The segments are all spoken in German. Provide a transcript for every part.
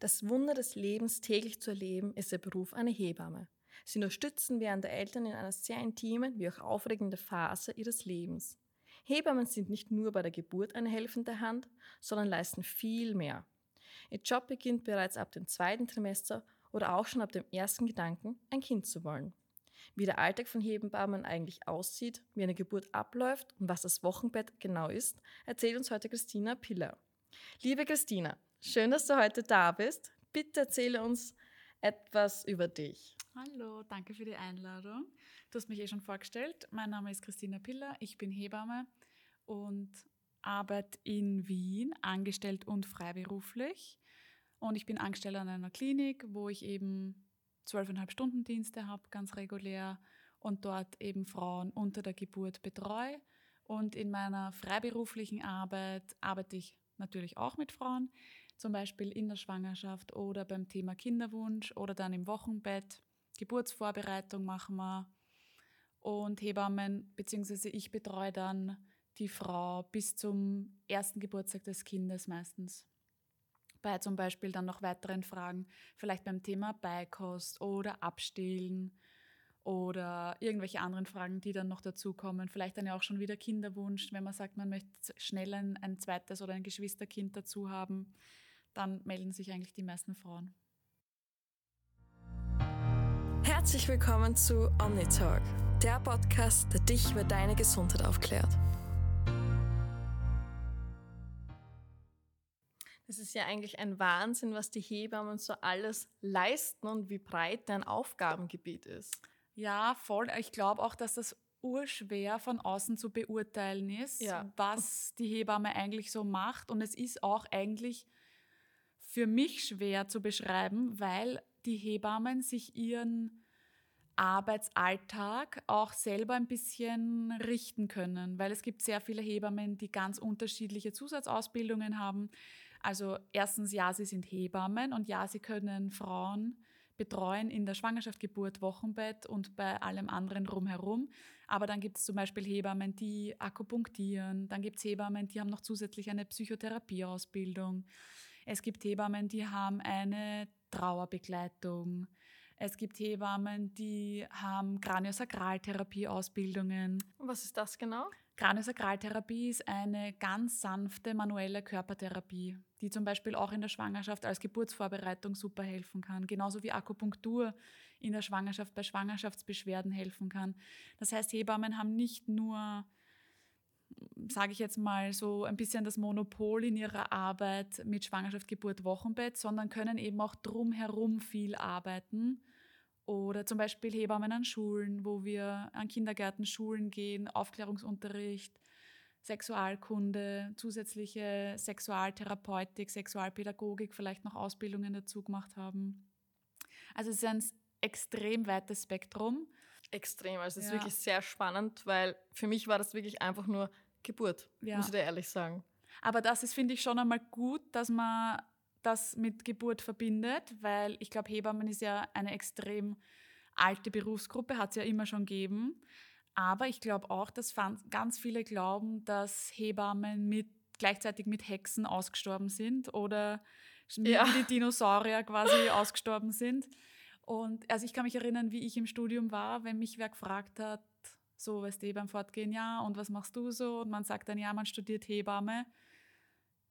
Das Wunder des Lebens täglich zu erleben, ist der Beruf einer Hebamme. Sie unterstützen während der Eltern in einer sehr intimen wie auch aufregenden Phase ihres Lebens. Hebammen sind nicht nur bei der Geburt eine helfende Hand, sondern leisten viel mehr. Ihr Job beginnt bereits ab dem zweiten Trimester oder auch schon ab dem ersten Gedanken, ein Kind zu wollen. Wie der Alltag von Hebammen eigentlich aussieht, wie eine Geburt abläuft und was das Wochenbett genau ist, erzählt uns heute Christina Piller. Liebe Christina, schön, dass du heute da bist. Bitte erzähle uns etwas über dich. Hallo, danke für die Einladung. Du hast mich eh schon vorgestellt. Mein Name ist Christina Piller, ich bin Hebamme und arbeite in Wien, angestellt und freiberuflich. Und ich bin angestellt an einer Klinik, wo ich eben zwölfeinhalb Stunden Dienste habe, ganz regulär, und dort eben Frauen unter der Geburt betreue. Und in meiner freiberuflichen Arbeit arbeite ich natürlich auch mit Frauen, zum Beispiel in der Schwangerschaft oder beim Thema Kinderwunsch oder dann im Wochenbett. Geburtsvorbereitung machen wir. Und Hebammen, beziehungsweise ich betreue dann die Frau bis zum ersten Geburtstag des Kindes meistens bei zum Beispiel dann noch weiteren Fragen, vielleicht beim Thema Beikost oder Abstillen oder irgendwelche anderen Fragen, die dann noch dazukommen. Vielleicht dann ja auch schon wieder Kinderwunsch, wenn man sagt, man möchte schnell ein, ein zweites oder ein Geschwisterkind dazu haben, dann melden sich eigentlich die meisten Frauen. Herzlich willkommen zu OmniTalk, der Podcast, der dich über deine Gesundheit aufklärt. Es ist ja eigentlich ein Wahnsinn, was die Hebammen so alles leisten und wie breit dein Aufgabengebiet ist. Ja, voll. Ich glaube auch, dass das urschwer von außen zu beurteilen ist, ja. was die Hebamme eigentlich so macht. Und es ist auch eigentlich für mich schwer zu beschreiben, weil die Hebammen sich ihren Arbeitsalltag auch selber ein bisschen richten können, weil es gibt sehr viele Hebammen, die ganz unterschiedliche Zusatzausbildungen haben. Also erstens, ja, sie sind Hebammen und ja, sie können Frauen betreuen in der Schwangerschaft, Geburt, Wochenbett und bei allem anderen rumherum. Aber dann gibt es zum Beispiel Hebammen, die akupunktieren. Dann gibt es Hebammen, die haben noch zusätzlich eine Psychotherapieausbildung. Es gibt Hebammen, die haben eine Trauerbegleitung. Es gibt Hebammen, die haben Kraniosakraltherapie-Ausbildungen. Was ist das genau? Kraniosakraltherapie ist eine ganz sanfte manuelle Körpertherapie, die zum Beispiel auch in der Schwangerschaft als Geburtsvorbereitung super helfen kann, genauso wie Akupunktur in der Schwangerschaft bei Schwangerschaftsbeschwerden helfen kann. Das heißt, Hebammen haben nicht nur sage ich jetzt mal, so ein bisschen das Monopol in ihrer Arbeit mit Schwangerschaft, Geburt, Wochenbett, sondern können eben auch drumherum viel arbeiten. Oder zum Beispiel Hebammen an Schulen, wo wir an Kindergärten, Schulen gehen, Aufklärungsunterricht, Sexualkunde, zusätzliche Sexualtherapeutik, Sexualpädagogik, vielleicht noch Ausbildungen dazu gemacht haben. Also es ist ein extrem weites Spektrum. Extrem, also es ja. ist wirklich sehr spannend, weil für mich war das wirklich einfach nur Geburt, ja. muss ich dir ehrlich sagen. Aber das ist, finde ich, schon einmal gut, dass man das mit Geburt verbindet, weil ich glaube, Hebammen ist ja eine extrem alte Berufsgruppe, hat es ja immer schon gegeben. Aber ich glaube auch, dass ganz viele glauben, dass Hebammen mit, gleichzeitig mit Hexen ausgestorben sind oder ja. wie die Dinosaurier quasi ausgestorben sind. Und also ich kann mich erinnern, wie ich im Studium war, wenn mich wer gefragt hat, so, weißt du, beim Fortgehen, ja, und was machst du so? Und man sagt dann, ja, man studiert Hebamme,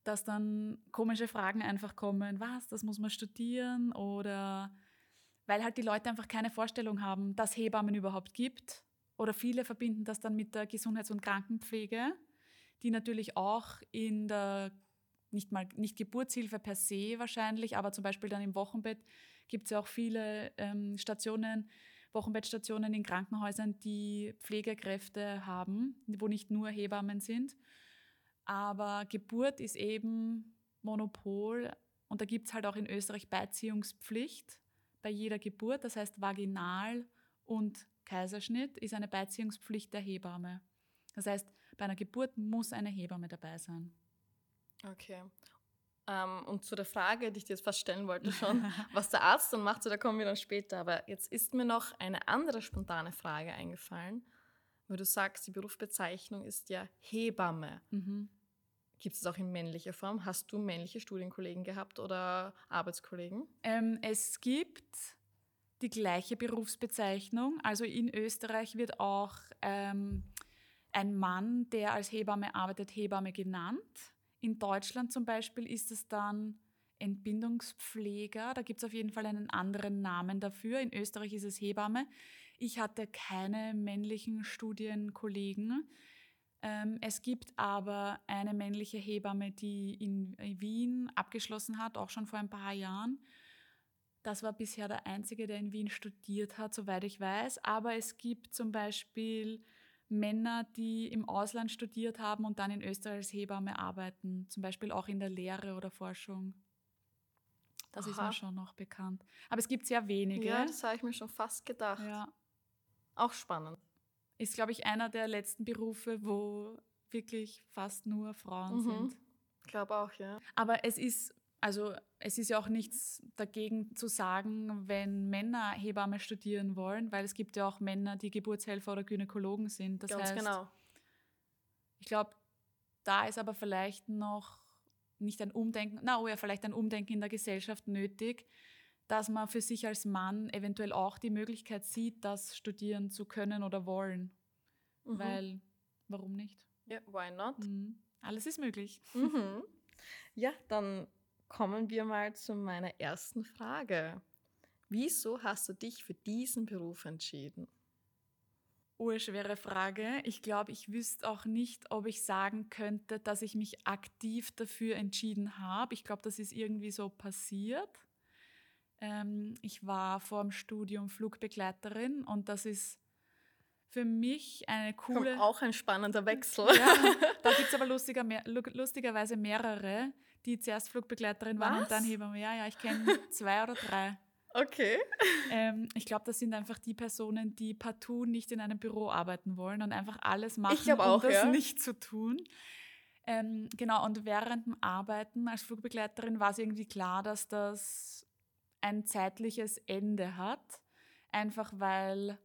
dass dann komische Fragen einfach kommen, was, das muss man studieren? Oder weil halt die Leute einfach keine Vorstellung haben, dass Hebammen überhaupt gibt. Oder viele verbinden das dann mit der Gesundheits- und Krankenpflege, die natürlich auch in der nicht mal nicht Geburtshilfe per se wahrscheinlich, aber zum Beispiel dann im Wochenbett gibt es ja auch viele ähm, Stationen, Wochenbettstationen in Krankenhäusern, die Pflegekräfte haben, wo nicht nur Hebammen sind. Aber Geburt ist eben Monopol und da gibt es halt auch in Österreich Beiziehungspflicht bei jeder Geburt. Das heißt, Vaginal und Kaiserschnitt ist eine Beiziehungspflicht der Hebamme. Das heißt, bei einer Geburt muss eine Hebamme dabei sein. Okay. Ähm, und zu der Frage, die ich dir jetzt fast stellen wollte schon, was der Arzt dann macht, so, da kommen wir dann später. Aber jetzt ist mir noch eine andere spontane Frage eingefallen, weil du sagst, die Berufsbezeichnung ist ja Hebamme. Mhm. Gibt es auch in männlicher Form? Hast du männliche Studienkollegen gehabt oder Arbeitskollegen? Ähm, es gibt die gleiche Berufsbezeichnung. Also in Österreich wird auch ähm, ein Mann, der als Hebamme arbeitet, Hebamme genannt. In Deutschland zum Beispiel ist es dann Entbindungspfleger. Da gibt es auf jeden Fall einen anderen Namen dafür. In Österreich ist es Hebamme. Ich hatte keine männlichen Studienkollegen. Ähm, es gibt aber eine männliche Hebamme, die in Wien abgeschlossen hat, auch schon vor ein paar Jahren. Das war bisher der einzige, der in Wien studiert hat, soweit ich weiß. Aber es gibt zum Beispiel Männer, die im Ausland studiert haben und dann in Österreich als Hebamme arbeiten, zum Beispiel auch in der Lehre oder Forschung. Das Aha. ist mir schon noch bekannt. Aber es gibt sehr wenige. Ja, das habe ich mir schon fast gedacht. Ja. Auch spannend. Ist, glaube ich, einer der letzten Berufe, wo wirklich fast nur Frauen mhm. sind. Ich glaube auch, ja. Aber es ist, also es ist ja auch nichts dagegen zu sagen, wenn Männer Hebamme studieren wollen, weil es gibt ja auch Männer, die Geburtshelfer oder Gynäkologen sind. Das Ganz heißt, genau. Ich glaube, da ist aber vielleicht noch nicht ein Umdenken, na oh ja, vielleicht ein Umdenken in der Gesellschaft nötig, dass man für sich als Mann eventuell auch die Möglichkeit sieht, das studieren zu können oder wollen. Mhm. Weil, warum nicht? Ja, why not? Mhm. Alles ist möglich. Mhm. Ja, dann kommen wir mal zu meiner ersten Frage. Wieso hast du dich für diesen Beruf entschieden? urschwere Frage. Ich glaube, ich wüsste auch nicht, ob ich sagen könnte, dass ich mich aktiv dafür entschieden habe. Ich glaube, das ist irgendwie so passiert. Ähm, ich war vor dem Studium Flugbegleiterin und das ist für mich eine coole. Auch ein spannender Wechsel. Ja, da gibt es aber lustiger, lustigerweise mehrere, die zuerst Flugbegleiterin waren und dann Hebamme. Ja, ja, ich kenne zwei oder drei. Okay. Ähm, ich glaube, das sind einfach die Personen, die partout nicht in einem Büro arbeiten wollen und einfach alles machen, um auch, das ja. nicht zu tun. Ähm, genau, und während dem Arbeiten als Flugbegleiterin war es irgendwie klar, dass das ein zeitliches Ende hat. Einfach weil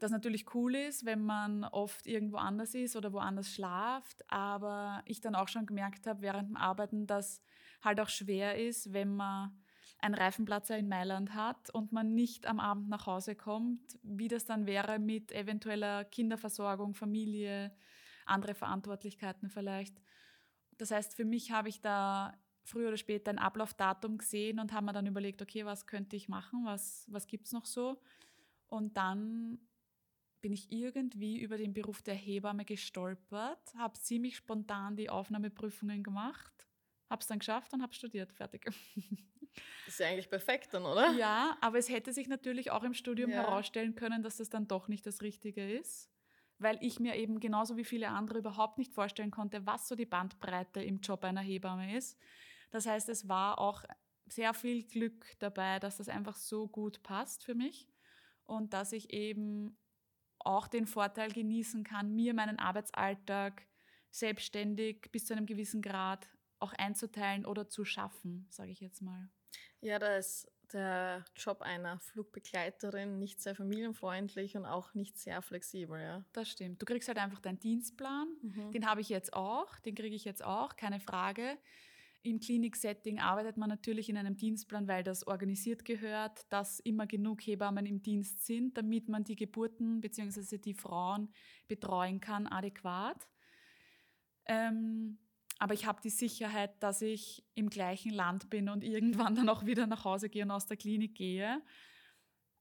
das natürlich cool ist, wenn man oft irgendwo anders ist oder woanders schlaft. Aber ich dann auch schon gemerkt habe während dem Arbeiten, dass halt auch schwer ist, wenn man einen Reifenplatzer in Mailand hat und man nicht am Abend nach Hause kommt, wie das dann wäre mit eventueller Kinderversorgung, Familie, andere Verantwortlichkeiten vielleicht. Das heißt, für mich habe ich da früher oder später ein Ablaufdatum gesehen und habe mir dann überlegt, okay, was könnte ich machen, was, was gibt es noch so? Und dann bin ich irgendwie über den Beruf der Hebamme gestolpert, habe ziemlich spontan die Aufnahmeprüfungen gemacht, habe es dann geschafft und habe studiert, fertig. Das ist ja eigentlich perfekt dann, oder? Ja, aber es hätte sich natürlich auch im Studium ja. herausstellen können, dass das dann doch nicht das Richtige ist, weil ich mir eben genauso wie viele andere überhaupt nicht vorstellen konnte, was so die Bandbreite im Job einer Hebamme ist. Das heißt, es war auch sehr viel Glück dabei, dass das einfach so gut passt für mich und dass ich eben auch den Vorteil genießen kann, mir meinen Arbeitsalltag selbstständig bis zu einem gewissen Grad auch einzuteilen oder zu schaffen, sage ich jetzt mal. Ja, da ist der Job einer Flugbegleiterin nicht sehr familienfreundlich und auch nicht sehr flexibel, ja. Das stimmt. Du kriegst halt einfach deinen Dienstplan. Mhm. Den habe ich jetzt auch, den kriege ich jetzt auch, keine Frage. Im Kliniksetting arbeitet man natürlich in einem Dienstplan, weil das organisiert gehört, dass immer genug Hebammen im Dienst sind, damit man die Geburten bzw. die Frauen betreuen kann adäquat. Ähm, aber ich habe die Sicherheit, dass ich im gleichen Land bin und irgendwann dann auch wieder nach Hause gehe und aus der Klinik gehe.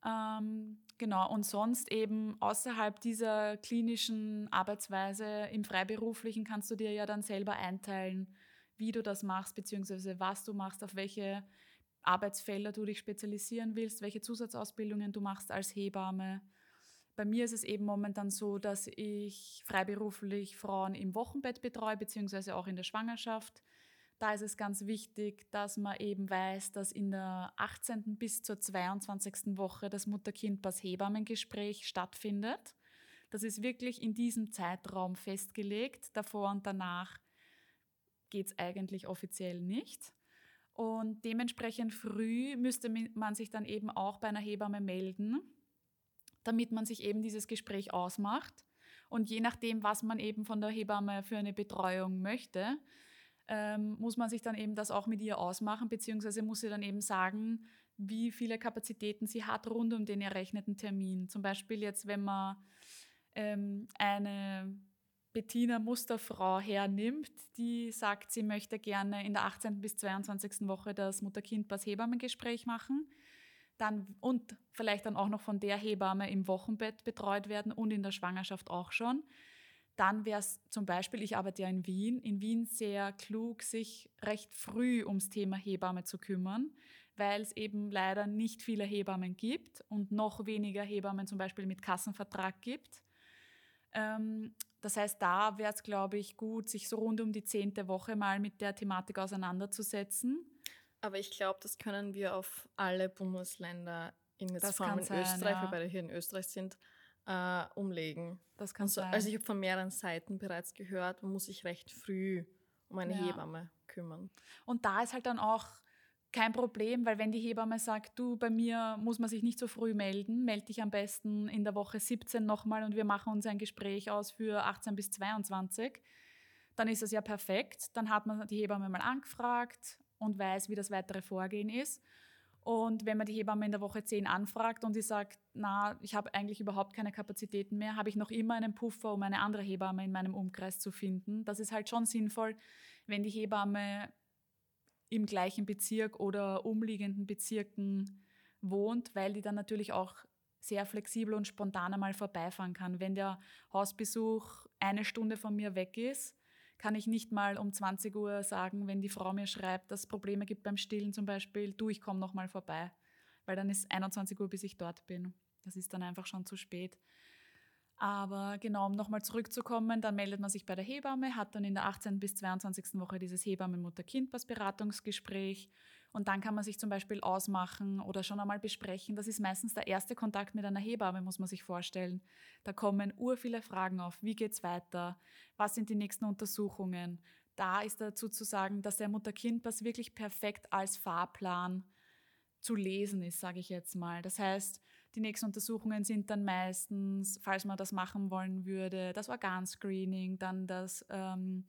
Ähm, genau, und sonst eben außerhalb dieser klinischen Arbeitsweise im Freiberuflichen kannst du dir ja dann selber einteilen, wie du das machst, beziehungsweise was du machst, auf welche Arbeitsfelder du dich spezialisieren willst, welche Zusatzausbildungen du machst als Hebamme. Bei mir ist es eben momentan so, dass ich freiberuflich Frauen im Wochenbett betreue, beziehungsweise auch in der Schwangerschaft. Da ist es ganz wichtig, dass man eben weiß, dass in der 18. bis zur 22. Woche das Mutter-Kind-Pass-Hebammengespräch stattfindet. Das ist wirklich in diesem Zeitraum festgelegt. Davor und danach geht es eigentlich offiziell nicht. Und dementsprechend früh müsste man sich dann eben auch bei einer Hebamme melden damit man sich eben dieses Gespräch ausmacht. Und je nachdem, was man eben von der Hebamme für eine Betreuung möchte, ähm, muss man sich dann eben das auch mit ihr ausmachen, beziehungsweise muss sie dann eben sagen, wie viele Kapazitäten sie hat rund um den errechneten Termin. Zum Beispiel jetzt, wenn man ähm, eine Bettina Musterfrau hernimmt, die sagt, sie möchte gerne in der 18. bis 22. Woche das Mutter-Kind-Pass-Hebammengespräch machen dann, und vielleicht dann auch noch von der Hebamme im Wochenbett betreut werden und in der Schwangerschaft auch schon, dann wäre es zum Beispiel, ich arbeite ja in Wien, in Wien sehr klug, sich recht früh ums Thema Hebamme zu kümmern, weil es eben leider nicht viele Hebammen gibt und noch weniger Hebammen zum Beispiel mit Kassenvertrag gibt. Ähm, das heißt, da wäre es, glaube ich, gut, sich so rund um die zehnte Woche mal mit der Thematik auseinanderzusetzen. Aber ich glaube, das können wir auf alle Bundesländer in, jetzt vor allem in sein, Österreich, ja. weil wir hier in Österreich sind, äh, umlegen. Das kann so, sein. Also ich habe von mehreren Seiten bereits gehört, man muss sich recht früh um eine ja. Hebamme kümmern. Und da ist halt dann auch kein Problem, weil wenn die Hebamme sagt, du, bei mir muss man sich nicht so früh melden, melde dich am besten in der Woche 17 nochmal und wir machen uns ein Gespräch aus für 18 bis 22, dann ist das ja perfekt. Dann hat man die Hebamme mal angefragt und weiß, wie das weitere Vorgehen ist. Und wenn man die Hebamme in der Woche 10 anfragt und sie sagt, na, ich habe eigentlich überhaupt keine Kapazitäten mehr, habe ich noch immer einen Puffer, um eine andere Hebamme in meinem Umkreis zu finden. Das ist halt schon sinnvoll, wenn die Hebamme im gleichen Bezirk oder umliegenden Bezirken wohnt, weil die dann natürlich auch sehr flexibel und spontan einmal vorbeifahren kann. Wenn der Hausbesuch eine Stunde von mir weg ist, kann ich nicht mal um 20 Uhr sagen, wenn die Frau mir schreibt, dass es Probleme gibt beim Stillen zum Beispiel, du, ich komme noch mal vorbei. Weil dann ist 21 Uhr, bis ich dort bin. Das ist dann einfach schon zu spät. Aber genau, um nochmal zurückzukommen, dann meldet man sich bei der Hebamme, hat dann in der 18. bis 22. Woche dieses Hebammen-Mutter-Kind-Beratungsgespräch und dann kann man sich zum Beispiel ausmachen oder schon einmal besprechen. Das ist meistens der erste Kontakt mit einer Hebamme, muss man sich vorstellen. Da kommen ur viele Fragen auf. Wie geht es weiter? Was sind die nächsten Untersuchungen? Da ist dazu zu sagen, dass der Mutter-Kind-Pass wirklich perfekt als Fahrplan zu lesen ist, sage ich jetzt mal. Das heißt, die nächsten Untersuchungen sind dann meistens, falls man das machen wollen würde, das Organscreening, dann das ähm,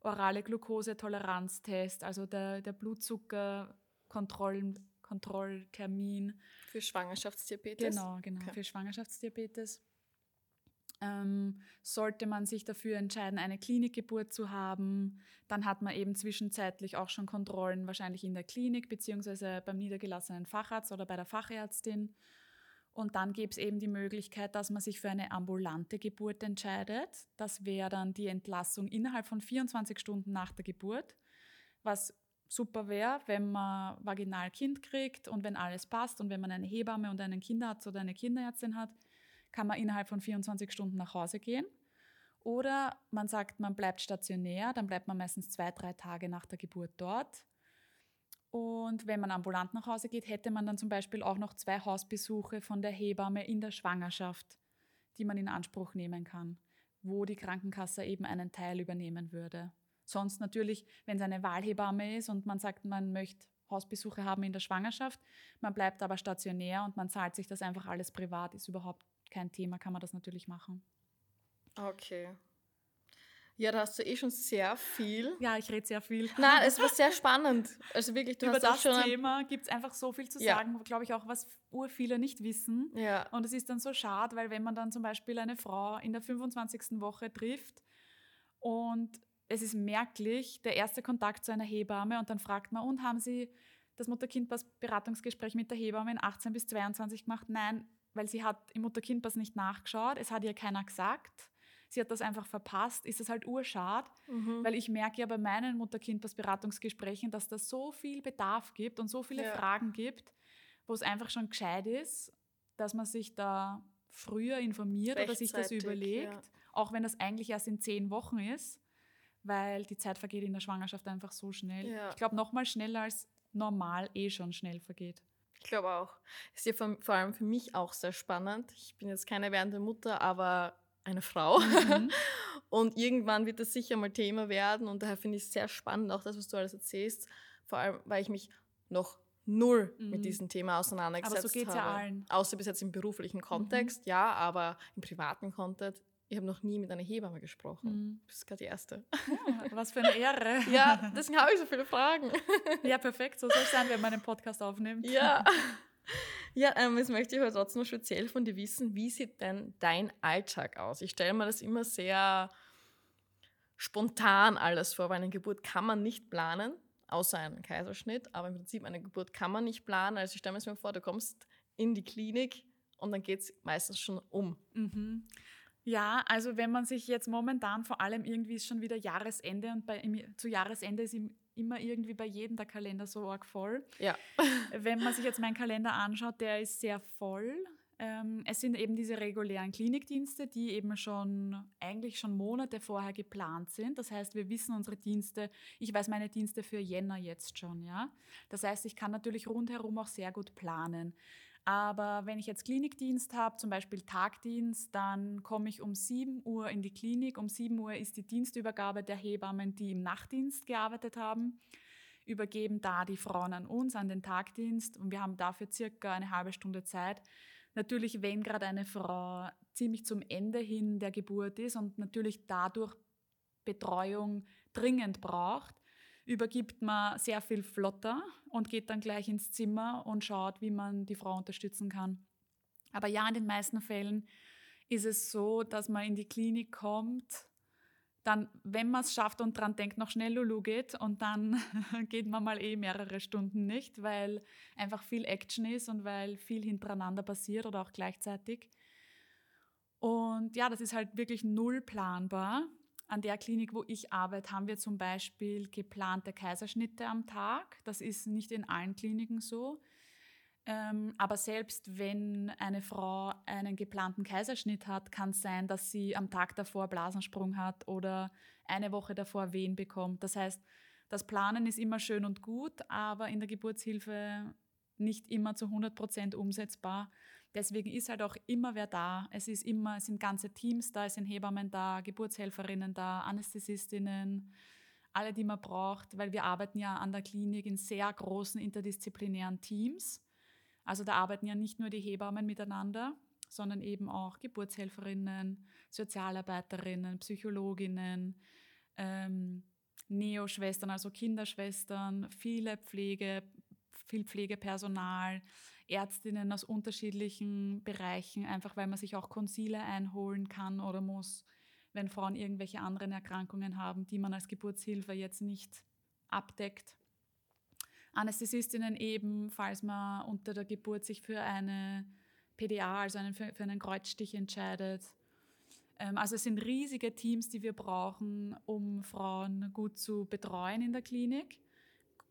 orale Glukosetoleranztest, also der, der Blutzuckerkontrolltermin. Für Schwangerschaftsdiabetes? Genau, genau, okay. für Schwangerschaftsdiabetes. Ähm, sollte man sich dafür entscheiden, eine Klinikgeburt zu haben, dann hat man eben zwischenzeitlich auch schon Kontrollen, wahrscheinlich in der Klinik beziehungsweise beim niedergelassenen Facharzt oder bei der Fachärztin. Und dann gäbe es eben die Möglichkeit, dass man sich für eine ambulante Geburt entscheidet. Das wäre dann die Entlassung innerhalb von 24 Stunden nach der Geburt, was super wäre, wenn man vaginal Kind kriegt und wenn alles passt und wenn man eine Hebamme und einen Kinderarzt oder eine Kinderärztin hat, kann man innerhalb von 24 Stunden nach Hause gehen. Oder man sagt, man bleibt stationär, dann bleibt man meistens zwei, drei Tage nach der Geburt dort und wenn man ambulant nach Hause geht, hätte man dann zum Beispiel auch noch zwei Hausbesuche von der Hebamme in der Schwangerschaft, die man in Anspruch nehmen kann, wo die Krankenkasse eben einen Teil übernehmen würde. Sonst natürlich, wenn es eine Wahlhebamme ist und man sagt, man möchte Hausbesuche haben in der Schwangerschaft, man bleibt aber stationär und man zahlt sich das einfach alles privat, ist überhaupt kein Thema, kann man das natürlich machen. Okay. Ja, da hast du eh schon sehr viel. Ja, ich rede sehr viel. Nein, es war sehr spannend. Also wirklich, du Über hast das schon Thema gibt es einfach so viel zu ja. sagen, glaube ich auch, was ur viele nicht wissen. Ja. Und es ist dann so schade, weil wenn man dann zum Beispiel eine Frau in der 25. Woche trifft und es ist merklich, der erste Kontakt zu einer Hebamme und dann fragt man, und haben Sie das Mutter-Kind-Pass-Beratungsgespräch mit der Hebamme in 18 bis 22 gemacht? Nein, weil sie hat im Mutter-Kind-Pass nicht nachgeschaut, es hat ihr keiner gesagt sie hat das einfach verpasst, ist es halt urschad, mhm. weil ich merke ja bei meinen Mutter-Kind-Beratungsgesprächen, dass da so viel Bedarf gibt und so viele ja. Fragen gibt, wo es einfach schon gescheit ist, dass man sich da früher informiert oder sich das überlegt, ja. auch wenn das eigentlich erst in zehn Wochen ist, weil die Zeit vergeht in der Schwangerschaft einfach so schnell. Ja. Ich glaube, noch mal schneller als normal eh schon schnell vergeht. Ich glaube auch. Ist ja vor allem für mich auch sehr spannend. Ich bin jetzt keine werdende Mutter, aber eine Frau. Mhm. Und irgendwann wird das sicher mal Thema werden. Und daher finde ich es sehr spannend, auch das, was du alles erzählst. Vor allem, weil ich mich noch null mhm. mit diesem Thema auseinandergesetzt habe. Aber so geht es ja allen. Außer bis jetzt im beruflichen Kontext, mhm. ja, aber im privaten Kontext, Ich habe noch nie mit einer Hebamme gesprochen. Mhm. Du bist gerade die Erste. Ja, was für eine Ehre. Ja, deswegen habe ich so viele Fragen. Ja, perfekt. So soll es sein, wenn man einen Podcast aufnimmt. Ja. Ja, ähm, jetzt möchte ich aber trotzdem noch speziell von dir wissen, wie sieht denn dein Alltag aus? Ich stelle mir das immer sehr spontan alles vor, weil eine Geburt kann man nicht planen, außer einen Kaiserschnitt, aber im Prinzip eine Geburt kann man nicht planen. Also ich stelle mir das vor, du kommst in die Klinik und dann geht es meistens schon um. Mhm. Ja, also wenn man sich jetzt momentan vor allem irgendwie ist schon wieder Jahresende und bei, zu Jahresende ist im, immer irgendwie bei jedem der Kalender so arg voll. Ja. Wenn man sich jetzt meinen Kalender anschaut, der ist sehr voll. Ähm, es sind eben diese regulären Klinikdienste, die eben schon eigentlich schon Monate vorher geplant sind. Das heißt, wir wissen unsere Dienste. Ich weiß meine Dienste für Jänner jetzt schon, ja. Das heißt, ich kann natürlich rundherum auch sehr gut planen. Aber wenn ich jetzt Klinikdienst habe, zum Beispiel Tagdienst, dann komme ich um 7 Uhr in die Klinik. Um 7 Uhr ist die Dienstübergabe der Hebammen, die im Nachtdienst gearbeitet haben. Übergeben da die Frauen an uns, an den Tagdienst. Und wir haben dafür circa eine halbe Stunde Zeit. Natürlich, wenn gerade eine Frau ziemlich zum Ende hin der Geburt ist und natürlich dadurch Betreuung dringend braucht, übergibt man sehr viel flotter und geht dann gleich ins Zimmer und schaut, wie man die Frau unterstützen kann. Aber ja, in den meisten Fällen ist es so, dass man in die Klinik kommt, dann, wenn man es schafft und dran denkt, noch schnell Lulu geht und dann geht man mal eh mehrere Stunden nicht, weil einfach viel Action ist und weil viel hintereinander passiert oder auch gleichzeitig. Und ja, das ist halt wirklich null planbar. An der Klinik, wo ich arbeite, haben wir zum Beispiel geplante Kaiserschnitte am Tag. Das ist nicht in allen Kliniken so. Ähm, aber selbst wenn eine Frau einen geplanten Kaiserschnitt hat, kann es sein, dass sie am Tag davor Blasensprung hat oder eine Woche davor Wehen bekommt. Das heißt, das Planen ist immer schön und gut, aber in der Geburtshilfe nicht immer zu 100 Prozent umsetzbar. Deswegen ist halt auch immer wer da. Es, ist immer, es sind ganze Teams da, es sind Hebammen da, Geburtshelferinnen da, Anästhesistinnen, alle, die man braucht, weil wir arbeiten ja an der Klinik in sehr großen interdisziplinären Teams. Also da arbeiten ja nicht nur die Hebammen miteinander, sondern eben auch Geburtshelferinnen, Sozialarbeiterinnen, Psychologinnen, ähm, Neoschwestern, also Kinderschwestern, viele Pflege, viel Pflegepersonal, Ärztinnen aus unterschiedlichen Bereichen, einfach weil man sich auch Konsile einholen kann oder muss, wenn Frauen irgendwelche anderen Erkrankungen haben, die man als Geburtshilfe jetzt nicht abdeckt. Anästhesistinnen eben, falls man unter der Geburt sich für eine PDA, also einen, für, für einen Kreuzstich entscheidet. Ähm, also es sind riesige Teams, die wir brauchen, um Frauen gut zu betreuen in der Klinik.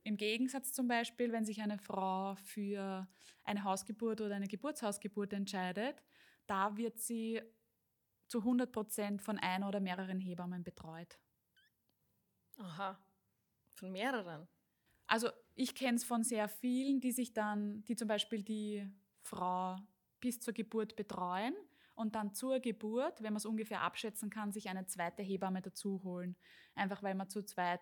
Im Gegensatz zum Beispiel, wenn sich eine Frau für eine Hausgeburt oder eine Geburtshausgeburt entscheidet, da wird sie zu 100 Prozent von einer oder mehreren Hebammen betreut. Aha, von mehreren. Also ich kenne es von sehr vielen, die sich dann, die zum Beispiel die Frau bis zur Geburt betreuen und dann zur Geburt, wenn man es ungefähr abschätzen kann, sich eine zweite Hebamme dazu holen. Einfach weil man zu zweit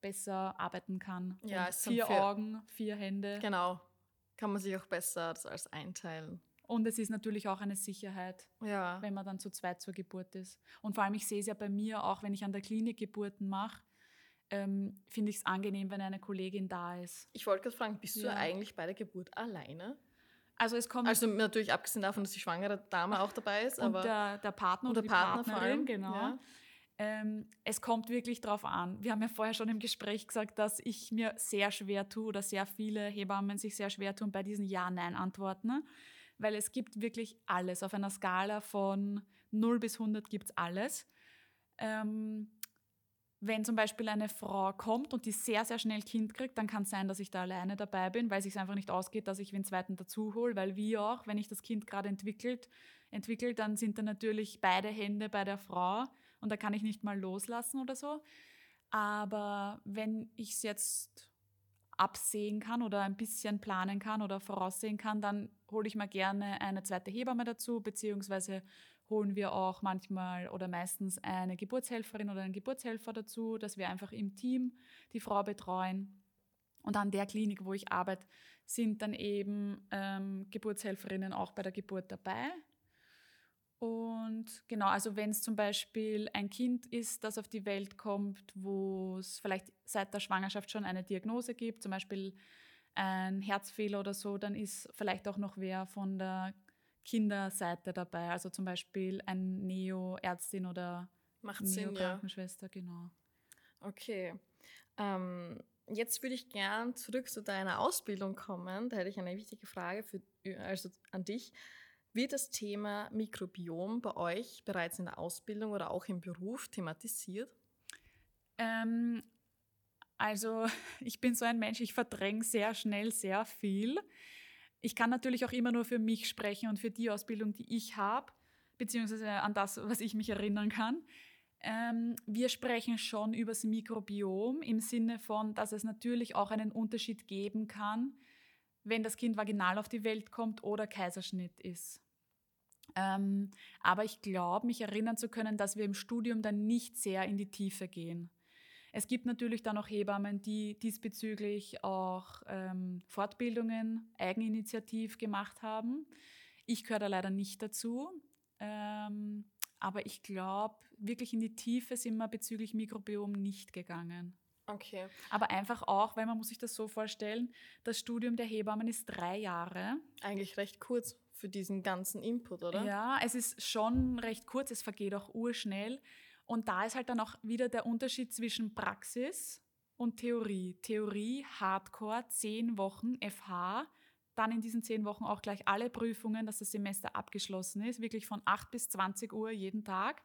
besser arbeiten kann. Ja, es vier vier- Augen, vier Hände. Genau. Kann man sich auch besser das als einteilen. Und es ist natürlich auch eine Sicherheit, Ja. wenn man dann zu zweit zur Geburt ist. Und vor allem, ich sehe es ja bei mir auch, wenn ich an der Klinik Geburten mache, ähm, finde ich es angenehm, wenn eine Kollegin da ist. Ich wollte gerade fragen, bist du Ja. eigentlich bei der Geburt alleine? Also es kommt Also natürlich abgesehen davon, dass die schwangere Dame auch dabei ist, und aber der, der Partner und oder der Partner vor Partnerin, allem, genau. ja. Ähm, es kommt wirklich drauf an. Wir haben ja vorher schon im Gespräch gesagt, dass ich mir sehr schwer tue oder sehr viele Hebammen sich sehr schwer tun bei diesen Ja-Nein-Antworten, ne? weil es gibt wirklich alles. Auf einer Skala von 0 bis 100 gibt es alles. Ähm, wenn zum Beispiel eine Frau kommt und die sehr, sehr schnell Kind kriegt, dann kann es sein, dass ich da alleine dabei bin, weil es sich einfach nicht ausgeht, dass ich den zweiten dazu hole, weil wie auch, wenn ich das Kind gerade entwickelt, entwickelt, dann sind da natürlich beide Hände bei der Frau und da kann ich nicht mal loslassen oder so. Aber wenn ich es jetzt absehen kann oder ein bisschen planen kann oder voraussehen kann, dann hole ich mir gerne eine zweite Hebamme dazu, beziehungsweise holen wir auch manchmal oder meistens eine Geburtshelferin oder einen Geburtshelfer dazu, dass wir einfach im Team die Frau betreuen. Und an der Klinik, wo ich arbeite, sind dann eben ähm, Geburtshelferinnen auch bei der Geburt dabei. Und genau, also wenn es zum Beispiel ein Kind ist, das auf die Welt kommt, wo es vielleicht seit der Schwangerschaft schon eine Diagnose gibt, zum Beispiel ein Herzfehler oder so, dann ist vielleicht auch noch wer von der Kinderseite dabei, also zum Beispiel ein Neo-Ärztin oder Sinn, ja. Krankenschwester, genau. Okay. Ähm, jetzt würde ich gern zurück zu deiner Ausbildung kommen. Da hätte ich eine wichtige Frage für, also an dich. Wird das Thema Mikrobiom bei euch bereits in der Ausbildung oder auch im Beruf thematisiert? Ähm, also ich bin so ein Mensch, ich verdränge sehr schnell sehr viel. Ich kann natürlich auch immer nur für mich sprechen und für die Ausbildung, die ich habe, beziehungsweise an das, was ich mich erinnern kann. Ähm, wir sprechen schon über das Mikrobiom im Sinne von, dass es natürlich auch einen Unterschied geben kann, wenn das Kind vaginal auf die Welt kommt oder Kaiserschnitt ist. Ähm, aber ich glaube, mich erinnern zu können, dass wir im Studium dann nicht sehr in die Tiefe gehen. Es gibt natürlich dann auch Hebammen, die diesbezüglich auch ähm, Fortbildungen eigeninitiativ gemacht haben. Ich gehöre da leider nicht dazu. Ähm, aber ich glaube, wirklich in die Tiefe sind wir bezüglich Mikrobiom nicht gegangen. Okay. Aber einfach auch, weil man muss sich das so vorstellen, das Studium der Hebammen ist drei Jahre. Eigentlich recht kurz für diesen ganzen Input, oder? Ja, es ist schon recht kurz, es vergeht auch urschnell. Und da ist halt dann auch wieder der Unterschied zwischen Praxis und Theorie. Theorie, Hardcore, zehn Wochen FH, dann in diesen zehn Wochen auch gleich alle Prüfungen, dass das Semester abgeschlossen ist, wirklich von 8 bis 20 Uhr jeden Tag.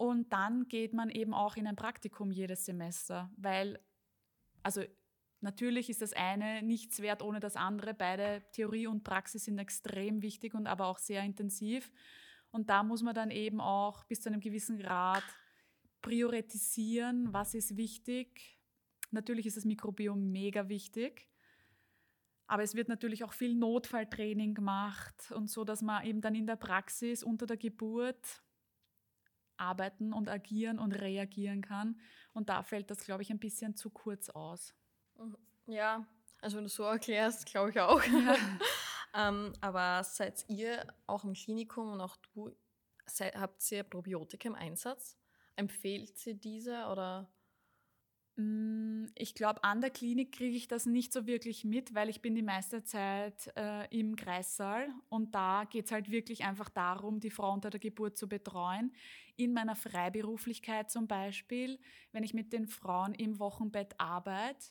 Und dann geht man eben auch in ein Praktikum jedes Semester, weil, also natürlich ist das eine nichts wert ohne das andere. Beide Theorie und Praxis sind extrem wichtig und aber auch sehr intensiv. Und da muss man dann eben auch bis zu einem gewissen Grad priorisieren, was ist wichtig. Natürlich ist das Mikrobiom mega wichtig. Aber es wird natürlich auch viel Notfalltraining gemacht und so, dass man eben dann in der Praxis unter der Geburt arbeiten und agieren und reagieren kann. Und da fällt das, glaube ich, ein bisschen zu kurz aus. Mhm. Ja, also wenn du so erklärst, glaube ich auch. Ja. ähm, aber seid ihr auch im Klinikum und auch du, seid, habt ihr Probiotika im Einsatz? Empfehlt sie diese oder? Mm, ich glaube, an der Klinik kriege ich das nicht so wirklich mit, weil ich bin die meiste Zeit äh, im Kreissaal und da geht es halt wirklich einfach darum, die Frau unter der Geburt zu betreuen. In meiner Freiberuflichkeit zum Beispiel, wenn ich mit den Frauen im Wochenbett arbeite,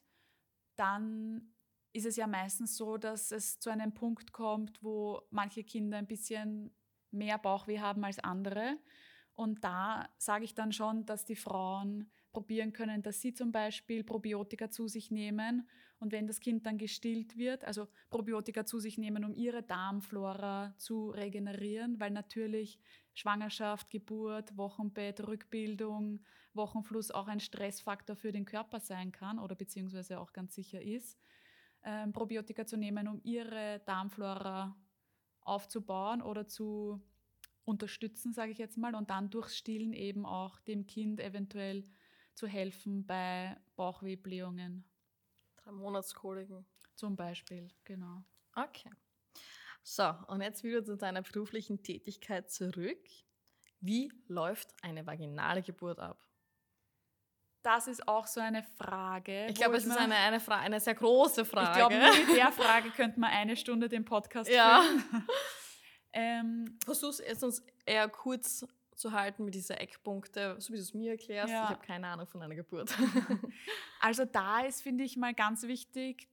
dann ist es ja meistens so, dass es zu einem Punkt kommt, wo manche Kinder ein bisschen mehr Bauchweh haben als andere. Und da sage ich dann schon, dass die Frauen probieren können, dass sie zum Beispiel Probiotika zu sich nehmen und wenn das Kind dann gestillt wird, also Probiotika zu sich nehmen, um ihre Darmflora zu regenerieren, weil natürlich Schwangerschaft, Geburt, Wochenbett, Rückbildung, Wochenfluss auch ein Stressfaktor für den Körper sein kann oder beziehungsweise auch ganz sicher ist. Ähm, Probiotika zu nehmen, um ihre Darmflora aufzubauen oder zu unterstützen, sage ich jetzt mal, und dann durchs Stillen eben auch dem Kind eventuell zu helfen bei Bauchwehblähungen. Drei Monatskoliken. Zum Beispiel, genau. Okay. So, und jetzt wieder zu deiner beruflichen Tätigkeit zurück. Wie läuft eine vaginale Geburt ab? Das ist auch so eine Frage. Ich glaube, es ist eine, eine, Fra eine sehr große Frage. Ich glaube, mit der Frage könnte man eine Stunde den Podcast ja. führen. ähm, Versuch es uns eher kurz zu halten mit diesen Eckpunkte, so wie du es mir erklärst. Ja. Ich habe keine Ahnung von einer Geburt. also da ist, finde ich mal ganz wichtig,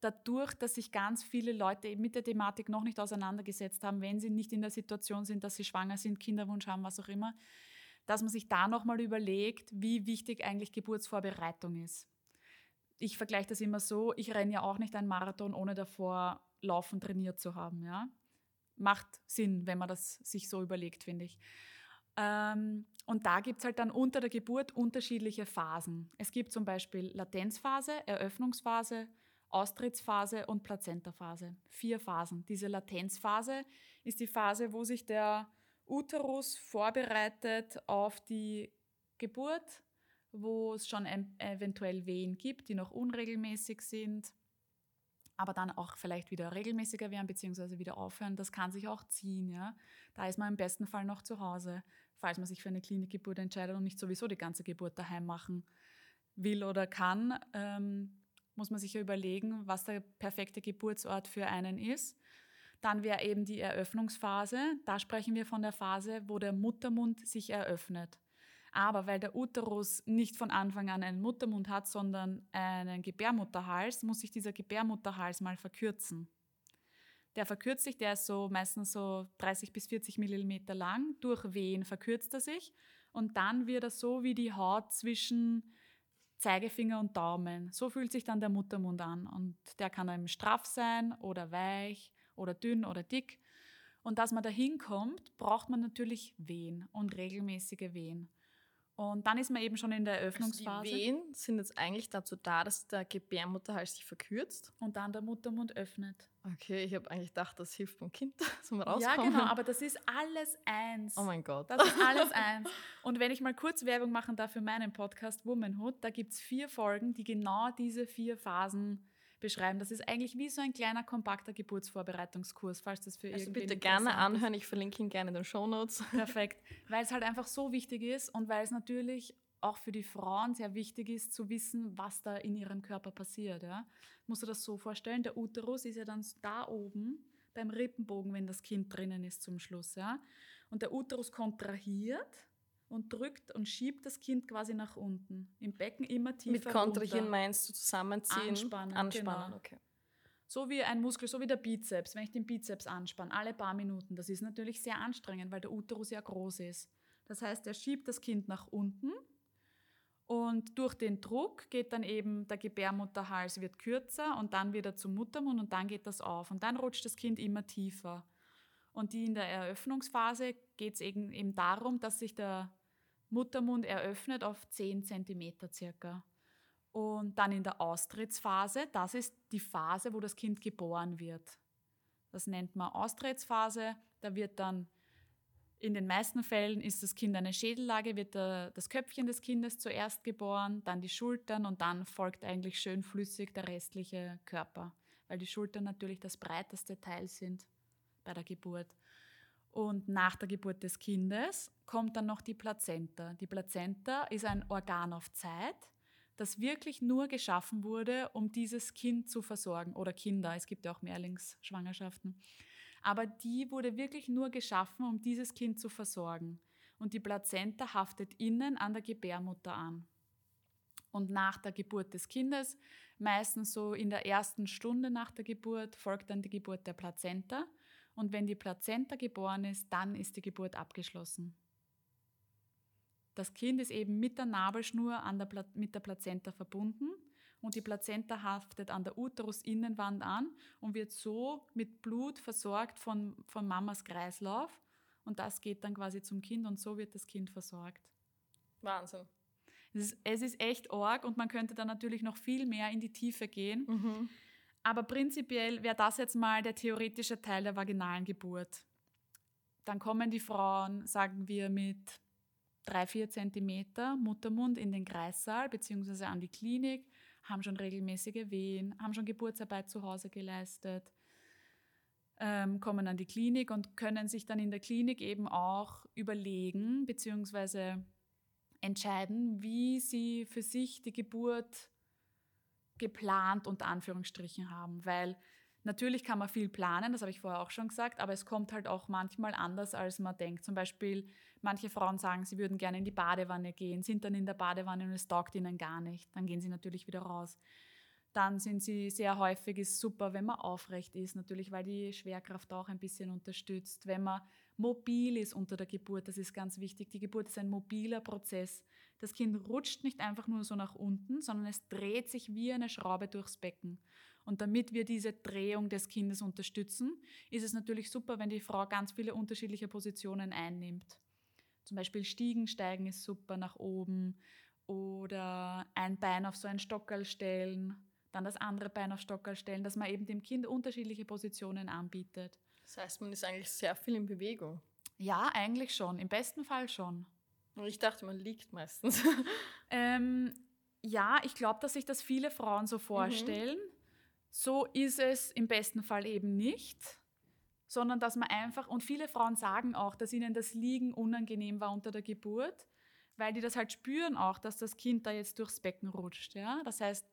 dadurch, dass sich ganz viele Leute mit der Thematik noch nicht auseinandergesetzt haben, wenn sie nicht in der Situation sind, dass sie schwanger sind, Kinderwunsch haben, was auch immer, dass man sich da nochmal überlegt, wie wichtig eigentlich Geburtsvorbereitung ist. Ich vergleiche das immer so, ich renne ja auch nicht einen Marathon, ohne davor laufen trainiert zu haben. Ja? Macht Sinn, wenn man das sich so überlegt, finde ich. Ähm, und da gibt es halt dann unter der Geburt unterschiedliche Phasen. Es gibt zum Beispiel Latenzphase, Eröffnungsphase, Austrittsphase und Plazentaphase. Vier Phasen. Diese Latenzphase ist die Phase, wo sich der Uterus vorbereitet auf die Geburt, wo es schon eventuell Wehen gibt, die noch unregelmäßig sind. aber dann auch vielleicht wieder regelmäßiger werden bzw. wieder aufhören. Das kann sich auch ziehen. Ja? Da ist man im besten Fall noch zu Hause, falls man sich für eine Klinikgeburt entscheidet und nicht sowieso die ganze Geburt daheim machen will oder kann. Ähm, muss man sich ja überlegen, was der perfekte Geburtsort für einen ist. Dann wäre eben die Eröffnungsphase. Da sprechen wir von der Phase, wo der Muttermund sich eröffnet. Aber weil der Uterus nicht von Anfang an einen Muttermund hat, sondern einen Gebärmutterhals, muss sich dieser Gebärmutterhals mal verkürzen. Der verkürzt sich, der ist so meistens so 30 bis 40 Millimeter lang. Durch Wehen verkürzt er sich und dann wird er so wie die Haut zwischen Zeigefinger und Daumen. So fühlt sich dann der Muttermund an und der kann dann straff sein oder weich oder dünn oder dick. Und dass man da hinkommt, braucht man natürlich Wehen und regelmäßige Wehen. Und dann ist man eben schon in der Eröffnungsphase. Also die Wehen sind jetzt eigentlich dazu da, dass der Gebärmutterhals sich verkürzt. Und dann der Muttermund öffnet. Okay, ich habe eigentlich gedacht, das hilft beim Kind zum Rauskommen. Ja, genau, aber das ist alles eins. Oh mein Gott. Das ist alles eins. Und wenn ich mal kurz Werbung machen darf für meinen Podcast Womanhood, da gibt es vier Folgen, die genau diese vier Phasen beschreiben. Das ist eigentlich wie so ein kleiner, kompakter Geburtsvorbereitungskurs, falls das für also bitte gerne anhören. Ich verlinke ihn gerne in den Shownotes. Perfekt. Weil es halt einfach so wichtig ist und weil es natürlich auch für die Frauen sehr wichtig ist, zu wissen, was da in ihrem Körper passiert. Ja? Musst du das so vorstellen? Der Uterus ist ja dann da oben beim Rippenbogen, wenn das Kind drinnen ist zum Schluss. Ja? Und der Uterus kontrahiert und drückt und schiebt das Kind quasi nach unten. Im Becken immer tiefer Mit Kontrahieren runter. meinst du zusammenziehen? Anspannen. Anspannen, genau. okay. So wie ein Muskel, so wie der Bizeps. Wenn ich den Bizeps anspanne, alle paar Minuten, das ist natürlich sehr anstrengend, weil der Uterus ja groß ist. Das heißt, er schiebt das Kind nach unten und durch den Druck geht dann eben der Gebärmutterhals wird kürzer und dann wieder zum Muttermund und dann geht das auf und dann rutscht das Kind immer tiefer. Und die in der Eröffnungsphase geht es eben, eben darum, dass sich der Muttermund eröffnet auf 10 cm circa. Und dann in der Austrittsphase, das ist die Phase, wo das Kind geboren wird. Das nennt man Austrittsphase. Da wird dann in den meisten Fällen ist das Kind eine Schädellage, wird der, das Köpfchen des Kindes zuerst geboren, dann die Schultern und dann folgt eigentlich schön flüssig der restliche Körper, weil die Schultern natürlich das breiteste Teil sind bei der Geburt. Und nach der Geburt des Kindes kommt dann noch die Plazenta. Die Plazenta ist ein Organ auf Zeit, das wirklich nur geschaffen wurde, um dieses Kind zu versorgen oder Kinder. Es gibt ja auch Mehrlingsschwangerschaften. Aber die wurde wirklich nur geschaffen, um dieses Kind zu versorgen. Und die Plazenta haftet innen an der Gebärmutter an. Und nach der Geburt des Kindes, meistens so in der ersten Stunde nach der Geburt, folgt dann die Geburt der Plazenta. Und wenn die Plazenta geboren ist, dann ist die Geburt abgeschlossen. Das Kind ist eben mit der Nabelschnur an der mit der Plazenta verbunden und die Plazenta haftet an der Uterusinnenwand an und wird so mit Blut versorgt von, von Mamas Kreislauf. Und das geht dann quasi zum Kind und so wird das Kind versorgt. Wahnsinn. Es ist, es ist echt arg und man könnte da natürlich noch viel mehr in die Tiefe gehen. Mhm. Aber prinzipiell wäre das jetzt mal der theoretische Teil der vaginalen Geburt. Dann kommen die Frauen, sagen wir, mit drei, vier Zentimeter Muttermund in den Kreissaal bzw. an die Klinik, haben schon regelmäßige Wehen, haben schon Geburtsarbeit zu Hause geleistet, ähm, kommen an die Klinik und können sich dann in der Klinik eben auch überlegen bzw. entscheiden, wie sie für sich die Geburt geplant unter Anführungsstrichen haben, weil natürlich kann man viel planen, das habe ich vorher auch schon gesagt, aber es kommt halt auch manchmal anders, als man denkt. Zum Beispiel, manche Frauen sagen, sie würden gerne in die Badewanne gehen, sind dann in der Badewanne und es taugt ihnen gar nicht. Dann gehen sie natürlich wieder raus. Dann sind sie sehr häufig, ist super, wenn man aufrecht ist, natürlich, weil die Schwerkraft auch ein bisschen unterstützt. Wenn man mobil ist unter der Geburt, das ist ganz wichtig. Die Geburt ist ein mobiler Prozess. Das Kind rutscht nicht einfach nur so nach unten, sondern es dreht sich wie eine Schraube durchs Becken. Und damit wir diese Drehung des Kindes unterstützen, ist es natürlich super, wenn die Frau ganz viele unterschiedliche Positionen einnimmt. Zum Beispiel Stiegen steigen ist super nach oben oder ein Bein auf so ein Stockerl stellen, dann das andere Bein auf Stockerl stellen, dass man eben dem Kind unterschiedliche Positionen anbietet. Das heißt, man ist eigentlich sehr viel in Bewegung. Ja, eigentlich schon. Im besten Fall schon. Ich dachte, man liegt meistens. ähm, ja, ich glaube, dass sich das viele Frauen so vorstellen. Mhm. so ist es im besten Fall eben nicht, sondern dass man einfach, und viele Frauen sagen auch, dass ihnen das Liegen unangenehm war unter der Geburt, weil die das halt spüren auch, dass das Kind da jetzt durchs Becken rutscht. Ja? Das heißt,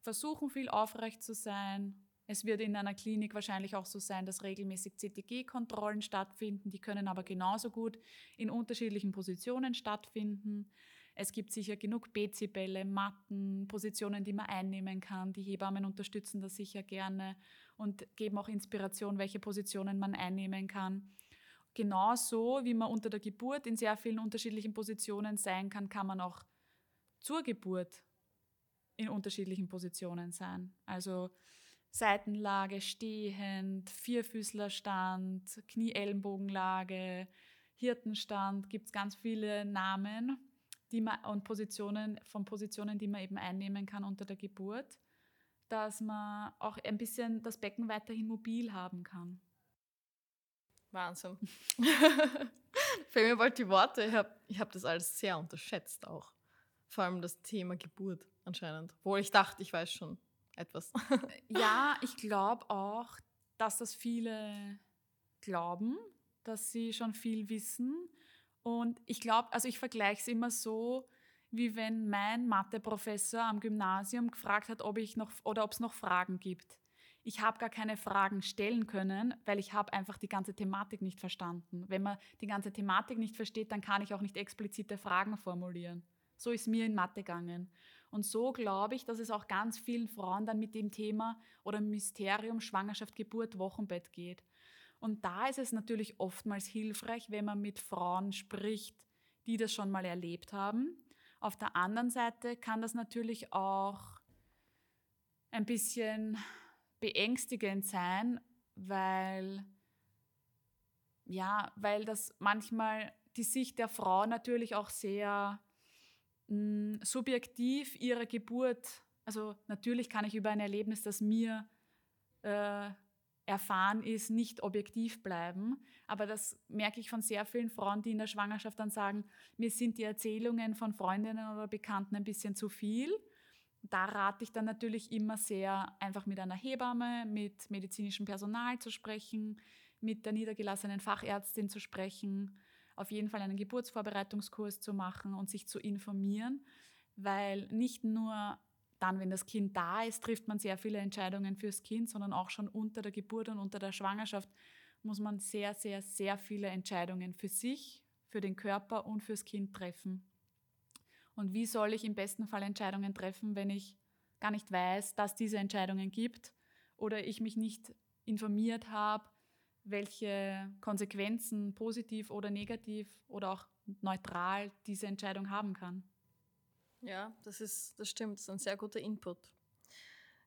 versuchen viel aufrecht zu sein. Es wird in einer Klinik wahrscheinlich auch so sein, dass regelmäßig CTG-Kontrollen stattfinden. Die können aber genauso gut in unterschiedlichen Positionen stattfinden. Es gibt sicher genug Bezibälle, Matten, Positionen, die man einnehmen kann. Die Hebammen unterstützen das sicher gerne und geben auch Inspiration, welche Positionen man einnehmen kann. Genauso wie man unter der Geburt in sehr vielen unterschiedlichen Positionen sein kann, kann man auch zur Geburt in unterschiedlichen Positionen sein. Also Seitenlage, stehend, Vierfüßlerstand, Knie-Ellenbogenlage, Hirtenstand, gibt es ganz viele Namen die man, und Positionen, von Positionen, die man eben einnehmen kann unter der Geburt, dass man auch ein bisschen das Becken weiterhin mobil haben kann. Wahnsinn. Fällt mir bald die Worte, ich habe ich hab das alles sehr unterschätzt auch. Vor allem das Thema Geburt anscheinend. Obwohl ich dachte, ich weiß schon etwas. ja, ich glaube auch, dass das viele glauben, dass sie schon viel wissen. Und ich glaube, also ich vergleiche es immer so, wie wenn mein Matheprofessor am Gymnasium gefragt hat, ob ich noch oder ob es noch Fragen gibt. Ich habe gar keine Fragen stellen können, weil ich habe einfach die ganze Thematik nicht verstanden. Wenn man die ganze Thematik nicht versteht, dann kann ich auch nicht explizite Fragen formulieren. So ist mir in Mathe gegangen. Und so glaube ich, dass es auch ganz vielen Frauen dann mit dem Thema oder Mysterium Schwangerschaft, Geburt, Wochenbett geht. Und da ist es natürlich oftmals hilfreich, wenn man mit Frauen spricht, die das schon mal erlebt haben. Auf der anderen Seite kann das natürlich auch ein bisschen beängstigend sein, weil ja, weil das manchmal die Sicht der Frau natürlich auch sehr subjektiv ihre Geburt, also natürlich kann ich über ein Erlebnis, das mir äh, erfahren ist, nicht objektiv bleiben. Aber das merke ich von sehr vielen Frauen, die in der Schwangerschaft dann sagen, mir sind die Erzählungen von Freundinnen oder Bekannten ein bisschen zu viel. Da rate ich dann natürlich immer sehr, einfach mit einer Hebamme, mit medizinischem Personal zu sprechen, mit der niedergelassenen Fachärztin zu sprechen, auf jeden Fall einen Geburtsvorbereitungskurs zu machen und sich zu informieren, weil nicht nur dann, wenn das Kind da ist, trifft man sehr viele Entscheidungen fürs Kind, sondern auch schon unter der Geburt und unter der Schwangerschaft muss man sehr, sehr, sehr viele Entscheidungen für sich, für den Körper und fürs Kind treffen. Und wie soll ich im besten Fall Entscheidungen treffen, wenn ich gar nicht weiß, dass diese Entscheidungen gibt oder ich mich nicht informiert habe, welche Konsequenzen positiv oder negativ oder auch neutral diese Entscheidung haben kann. Ja, das ist, das stimmt, das ist ein sehr guter Input.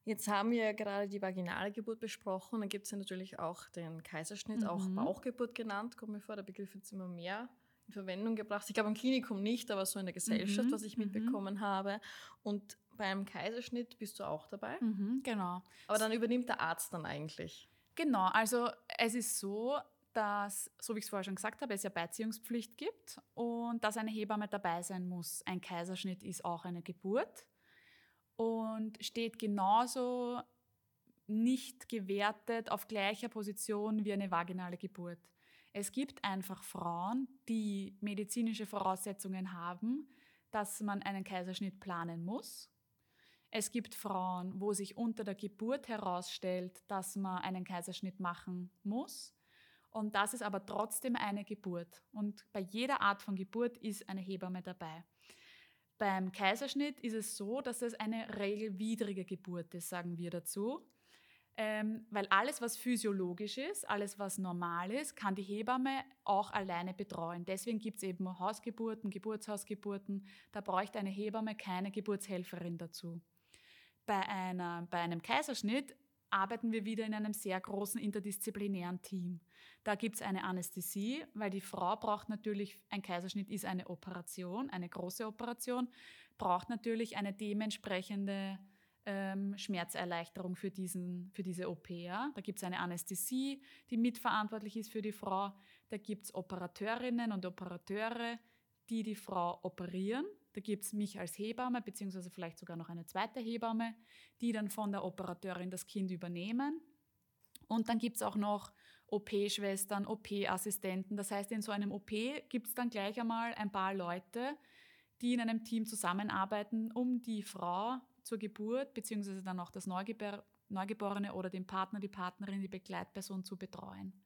Jetzt haben wir ja gerade die vaginale Geburt besprochen. Dann gibt es ja natürlich auch den Kaiserschnitt, mhm. auch Bauchgeburt genannt. Kommt mir vor, der Begriff wird immer mehr in Verwendung gebracht. Ich glaube im Klinikum nicht, aber so in der Gesellschaft, mhm. was ich mitbekommen mhm. habe. Und beim Kaiserschnitt bist du auch dabei. Mhm, genau. Aber dann übernimmt der Arzt dann eigentlich. Genau, also es ist so, dass, so wie ich es vorher schon gesagt habe, es ja Beiziehungspflicht gibt und dass eine Hebamme dabei sein muss. Ein Kaiserschnitt ist auch eine Geburt und steht genauso nicht gewertet auf gleicher Position wie eine vaginale Geburt. Es gibt einfach Frauen, die medizinische Voraussetzungen haben, dass man einen Kaiserschnitt planen muss. Es gibt Frauen, wo sich unter der Geburt herausstellt, dass man einen Kaiserschnitt machen muss. Und das ist aber trotzdem eine Geburt. Und bei jeder Art von Geburt ist eine Hebamme dabei. Beim Kaiserschnitt ist es so, dass es eine regelwidrige Geburt ist, sagen wir dazu. Ähm, weil alles, was physiologisch ist, alles, was normal ist, kann die Hebamme auch alleine betreuen. Deswegen gibt es eben Hausgeburten, Geburtshausgeburten. Da bräuchte eine Hebamme keine Geburtshelferin dazu. Bei, einer, bei einem Kaiserschnitt arbeiten wir wieder in einem sehr großen interdisziplinären Team. Da gibt es eine Anästhesie, weil die Frau braucht natürlich, ein Kaiserschnitt ist eine Operation, eine große Operation, braucht natürlich eine dementsprechende ähm, Schmerzerleichterung für, diesen, für diese OP. Ja? Da gibt es eine Anästhesie, die mitverantwortlich ist für die Frau. Da gibt es Operateurinnen und Operateure, die die Frau operieren. Da gibt es mich als Hebamme, beziehungsweise vielleicht sogar noch eine zweite Hebamme, die dann von der Operateurin das Kind übernehmen. Und dann gibt es auch noch OP-Schwestern, OP-Assistenten. Das heißt, in so einem OP gibt es dann gleich einmal ein paar Leute, die in einem Team zusammenarbeiten, um die Frau zur Geburt, beziehungsweise dann auch das Neugeborene oder den Partner, die Partnerin, die Begleitperson zu betreuen.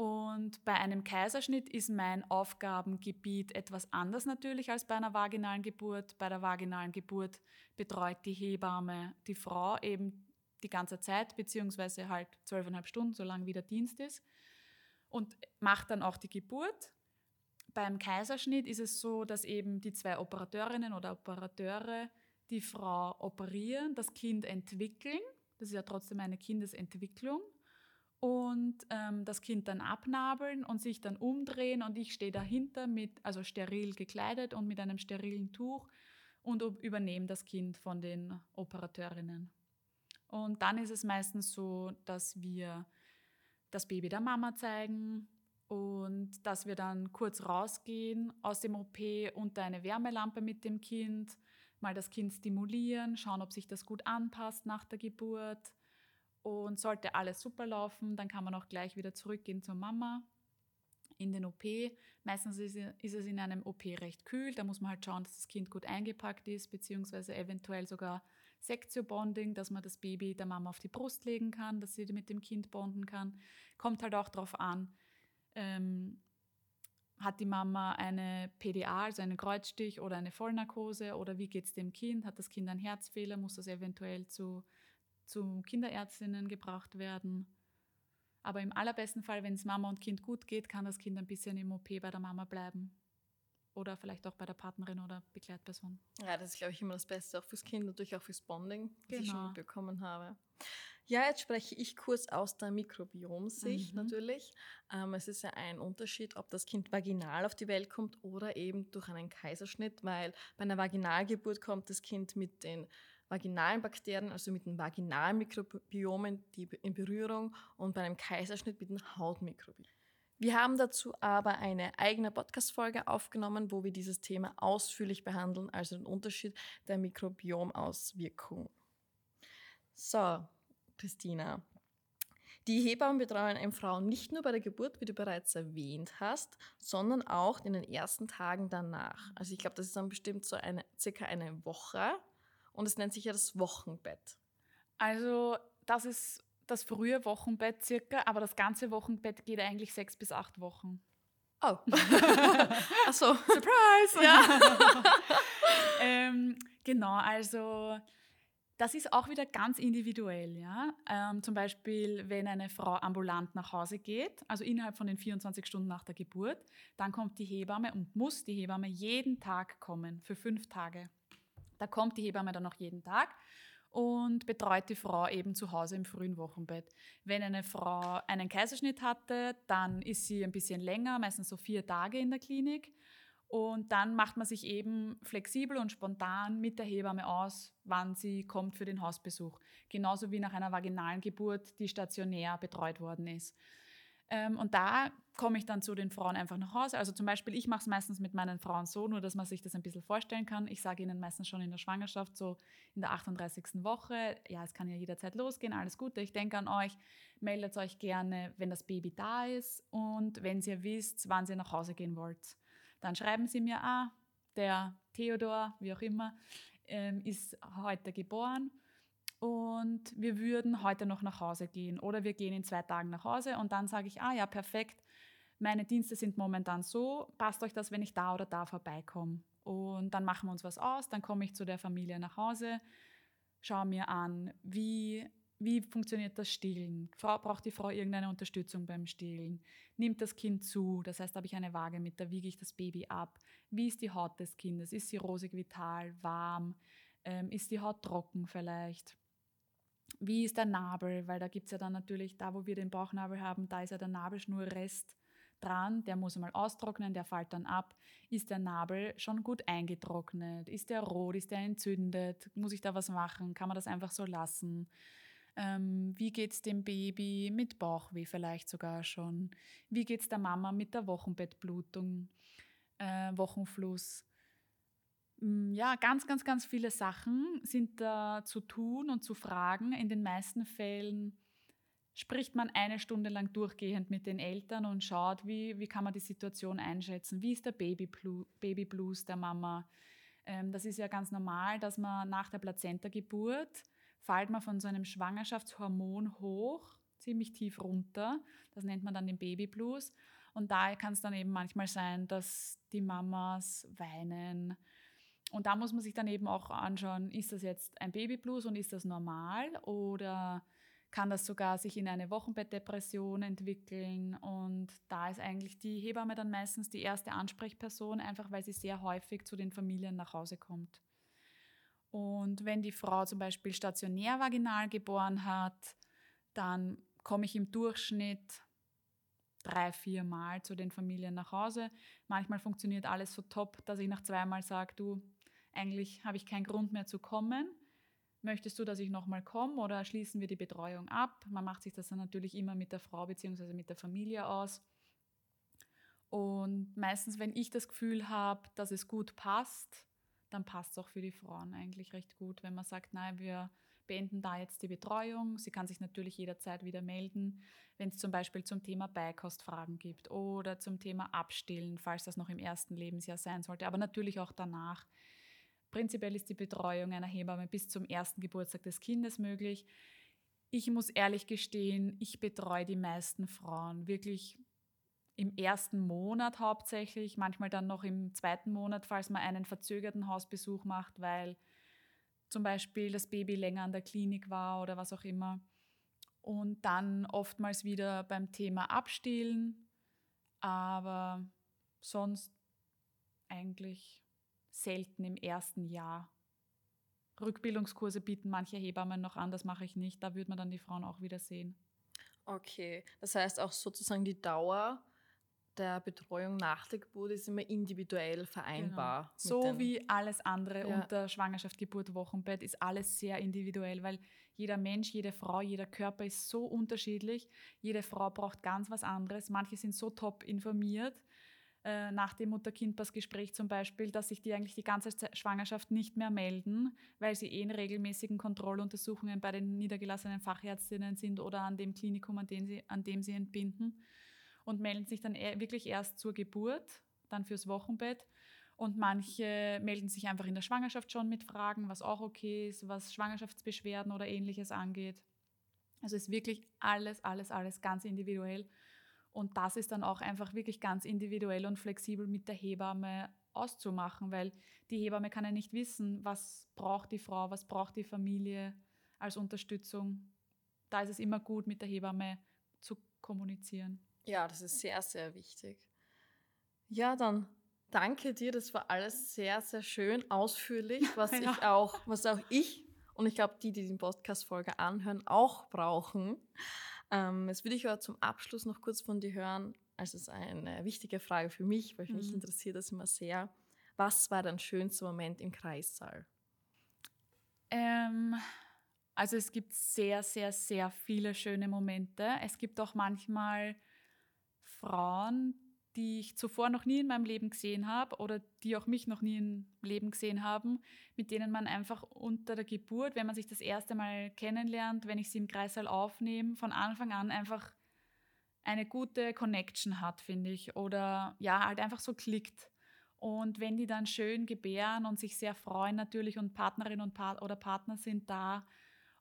Und bei einem Kaiserschnitt ist mein Aufgabengebiet etwas anders natürlich als bei einer vaginalen Geburt. Bei der vaginalen Geburt betreut die Hebamme die Frau eben die ganze Zeit, beziehungsweise halt zwölfeinhalb Stunden, solange wie der Dienst ist, und macht dann auch die Geburt. Beim Kaiserschnitt ist es so, dass eben die zwei Operateurinnen oder Operateure die Frau operieren, das Kind entwickeln. Das ist ja trotzdem eine Kindesentwicklung und ähm, das Kind dann abnabeln und sich dann umdrehen und ich stehe dahinter mit, also steril gekleidet und mit einem sterilen Tuch und übernehme das Kind von den Operateurinnen. Und dann ist es meistens so, dass wir das Baby der Mama zeigen und dass wir dann kurz rausgehen aus dem OP unter eine Wärmelampe mit dem Kind, mal das Kind stimulieren, schauen, ob sich das gut anpasst nach der Geburt und sollte alles super laufen, dann kann man auch gleich wieder zurückgehen zur Mama in den OP. Meistens ist es in einem OP recht kühl. Da muss man halt schauen, dass das Kind gut eingepackt ist, beziehungsweise eventuell sogar Sektio-Bonding, dass man das Baby der Mama auf die Brust legen kann, dass sie mit dem Kind bonden kann. Kommt halt auch darauf an, ähm, hat die Mama eine PDA, also einen Kreuzstich oder eine Vollnarkose oder wie geht es dem Kind? Hat das Kind einen Herzfehler? Muss das eventuell zu zu Kinderärztinnen gebracht werden. Aber im allerbesten Fall, wenn es Mama und Kind gut geht, kann das Kind ein bisschen im OP bei der Mama bleiben. Oder vielleicht auch bei der Partnerin oder Begleitperson. Ja, das ist, glaube ich, immer das Beste, auch fürs Kind, natürlich auch fürs Bonding, was genau. ich schon genau. mitbekommen habe. Ja, jetzt spreche ich kurz aus der Mikrobiomsicht mhm. natürlich. Ähm, es ist ja ein Unterschied, ob das Kind vaginal auf die Welt kommt oder eben durch einen Kaiserschnitt, weil bei einer Vaginalgeburt kommt das Kind mit den vaginalen Bakterien, also mit den vaginalen Mikrobiomen, die in Berührung und bei einem Kaiserschnitt mit den Hautmikrobiomen. Wir haben dazu aber eine eigene Podcast-Folge aufgenommen, wo wir dieses Thema ausführlich behandeln, also den Unterschied der Mikrobiomauswirkung. So, Christina. Die Hebammen betreuen eine Frau nicht nur bei der Geburt, wie du bereits erwähnt hast, sondern auch in den ersten Tagen danach. Also ich glaube, das ist dann bestimmt so eine, circa eine Woche, und es nennt sich ja das Wochenbett. Also das ist das frühe Wochenbett circa, aber das ganze Wochenbett geht eigentlich sechs bis acht Wochen. Oh. Achso. Surprise! Ja. ähm, genau, also das ist auch wieder ganz individuell. Ja? Ähm, zum Beispiel, wenn eine Frau ambulant nach Hause geht, also innerhalb von den 24 Stunden nach der Geburt, dann kommt die Hebamme und muss die Hebamme jeden Tag kommen für fünf Tage. Da kommt die Hebamme dann noch jeden Tag und betreut die Frau eben zu Hause im frühen Wochenbett. Wenn eine Frau einen Kaiserschnitt hatte, dann ist sie ein bisschen länger, meistens so vier Tage in der Klinik. Und dann macht man sich eben flexibel und spontan mit der Hebamme aus, wann sie kommt für den Hausbesuch. Genauso wie nach einer vaginalen Geburt, die stationär betreut worden ist. Ähm, und da komme ich dann zu den Frauen einfach nach Hause. Also zum Beispiel, ich mache es meistens mit meinen Frauen so, nur dass man sich das ein bisschen vorstellen kann. Ich sage ihnen meistens schon in der Schwangerschaft, so in der 38. Woche, ja, es kann ja jederzeit losgehen, alles Gute, ich denke an euch, meldet euch gerne, wenn das Baby da ist und wenn ihr wisst, wann ihr nach Hause gehen wollt. Dann schreiben sie mir, ah, der Theodor, wie auch immer, ähm, ist heute geboren und wir würden heute noch nach Hause gehen oder wir gehen in zwei Tagen nach Hause und dann sage ich, ah ja, perfekt, meine Dienste sind momentan so, passt euch das, wenn ich da oder da vorbeikomme. Und dann machen wir uns was aus, dann komme ich zu der Familie nach Hause, schaue mir an, wie, wie funktioniert das Stillen? Braucht die Frau irgendeine Unterstützung beim Stillen? Nimmt das Kind zu? Das heißt, habe ich eine Waage mit, da wiege ich das Baby ab. Wie ist die Haut des Kindes? Ist sie rosig vital, warm? Ähm, ist die Haut trocken vielleicht? Wie ist der Nabel? Weil da gibt es ja dann natürlich, da wo wir den Bauchnabel haben, da ist ja der Nabelschnurrest dran, der muss einmal austrocknen, der fällt dann ab. Ist der Nabel schon gut eingetrocknet? Ist der rot? Ist der entzündet? Muss ich da was machen? Kann man das einfach so lassen? Ähm, wie geht es dem Baby mit Bauchweh vielleicht sogar schon? Wie geht es der Mama mit der Wochenbettblutung, äh, Wochenfluss? Mm, ja, ganz, ganz, ganz viele Sachen sind da zu tun und zu fragen. In den meisten Fällen spricht man eine Stunde lang durchgehend mit den Eltern und schaut, wie, wie kann man die Situation einschätzen. Wie ist der Baby, Baby der Mama? Ähm, das ist ja ganz normal, dass man nach der Plazenta-Geburt fällt man von so einem Schwangerschaftshormon hoch, ziemlich tief runter. Das nennt man dann den Baby Blues. Und da kann es dann eben manchmal sein, dass die Mamas weinen, und da muss man sich dann eben auch anschauen, ist das jetzt ein Babyblues und ist das normal oder kann das sogar sich in eine Wochenbettdepression entwickeln. Und da ist eigentlich die Hebamme dann meistens die erste Ansprechperson, einfach weil sie sehr häufig zu den Familien nach Hause kommt. Und wenn die Frau zum Beispiel stationär vaginal geboren hat, dann komme ich im Durchschnitt drei, vier Mal zu den Familien nach Hause. Manchmal funktioniert alles so top, dass ich nach zweimal sage, du, eigentlich habe ich keinen Grund mehr zu kommen. Möchtest du, dass ich nochmal komme oder schließen wir die Betreuung ab? Man macht sich das dann natürlich immer mit der Frau bzw. mit der Familie aus. Und meistens, wenn ich das Gefühl habe, dass es gut passt, dann passt es auch für die Frauen eigentlich recht gut, wenn man sagt, nein, wir beenden da jetzt die Betreuung. Sie kann sich natürlich jederzeit wieder melden, wenn es zum Beispiel zum Thema Beikostfragen gibt oder zum Thema Abstillen, falls das noch im ersten Lebensjahr sein sollte, aber natürlich auch danach. Prinzipiell ist die Betreuung einer Hebamme bis zum ersten Geburtstag des Kindes möglich. Ich muss ehrlich gestehen, ich betreue die meisten Frauen wirklich im ersten Monat hauptsächlich, manchmal dann noch im zweiten Monat, falls man einen verzögerten Hausbesuch macht, weil zum Beispiel das Baby länger an der Klinik war oder was auch immer. Und dann oftmals wieder beim Thema Abstillen, aber sonst eigentlich selten im ersten Jahr. Rückbildungskurse bieten manche Hebammen noch an, das mache ich nicht. Da würde man dann die Frauen auch wieder sehen. Okay, das heißt auch sozusagen die Dauer der Betreuung nach der Geburt ist immer individuell vereinbar. Genau. So wie alles andere ja. unter Schwangerschaft, Geburt, Wochenbett ist alles sehr individuell, weil jeder Mensch, jede Frau, jeder Körper ist so unterschiedlich. Jede Frau braucht ganz was anderes. Manche sind so top informiert, äh, nach dem Mutter-Kind-Pass-Gespräch zum Beispiel, dass sich die eigentlich die ganze Schwangerschaft nicht mehr melden, weil sie eh in regelmäßigen Kontrolluntersuchungen bei den niedergelassenen Fachärztinnen sind oder an dem Klinikum, an dem sie, an dem sie entbinden und melden sich dann wirklich erst zur Geburt, dann fürs Wochenbett. Und manche melden sich einfach in der Schwangerschaft schon mit Fragen, was auch okay ist, was Schwangerschaftsbeschwerden oder ähnliches angeht. Also ist wirklich alles, alles, alles ganz individuell. Und das ist dann auch einfach wirklich ganz individuell und flexibel mit der Hebamme auszumachen, weil die Hebamme kann ja nicht wissen, was braucht die Frau, was braucht die Familie als Unterstützung. Da ist es immer gut, mit der Hebamme zu kommunizieren. Ja, das ist sehr, sehr wichtig. Ja, dann danke dir. Das war alles sehr, sehr schön, ausführlich, was ja. ich auch, was auch ich und ich glaube, die, die die Podcast-Folge anhören, auch brauchen. Ähm, jetzt würde ich aber zum Abschluss noch kurz von dir hören. Also es ist eine wichtige Frage für mich, weil mhm. mich interessiert das immer sehr. Was war dein schönster Moment im Kreissaal? Ähm, also es gibt sehr, sehr, sehr viele schöne Momente. Es gibt auch manchmal Frauen, die ich zuvor noch nie in meinem Leben gesehen habe oder die auch mich noch nie im Leben gesehen haben, mit denen man einfach unter der Geburt, wenn man sich das erste Mal kennenlernt, wenn ich sie im Kreissaal aufnehme, von Anfang an einfach eine gute Connection hat, finde ich. Oder ja, halt einfach so klickt. Und wenn die dann schön gebären und sich sehr freuen natürlich und Partnerin und pa oder Partner sind da.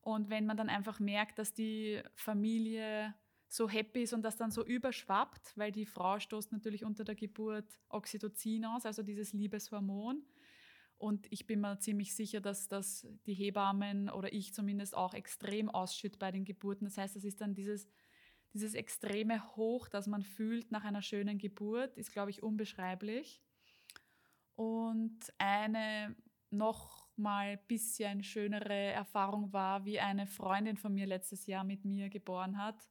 Und wenn man dann einfach merkt, dass die Familie so happy ist und das dann so überschwappt, weil die Frau stoßt natürlich unter der Geburt Oxytocin aus, also dieses Liebeshormon. Und ich bin mir ziemlich sicher, dass das die Hebammen oder ich zumindest auch extrem ausschüttet bei den Geburten. Das heißt, das ist dann dieses, dieses extreme Hoch, das man fühlt nach einer schönen Geburt, ist, glaube ich, unbeschreiblich. Und eine noch mal bisschen schönere Erfahrung war, wie eine Freundin von mir letztes Jahr mit mir geboren hat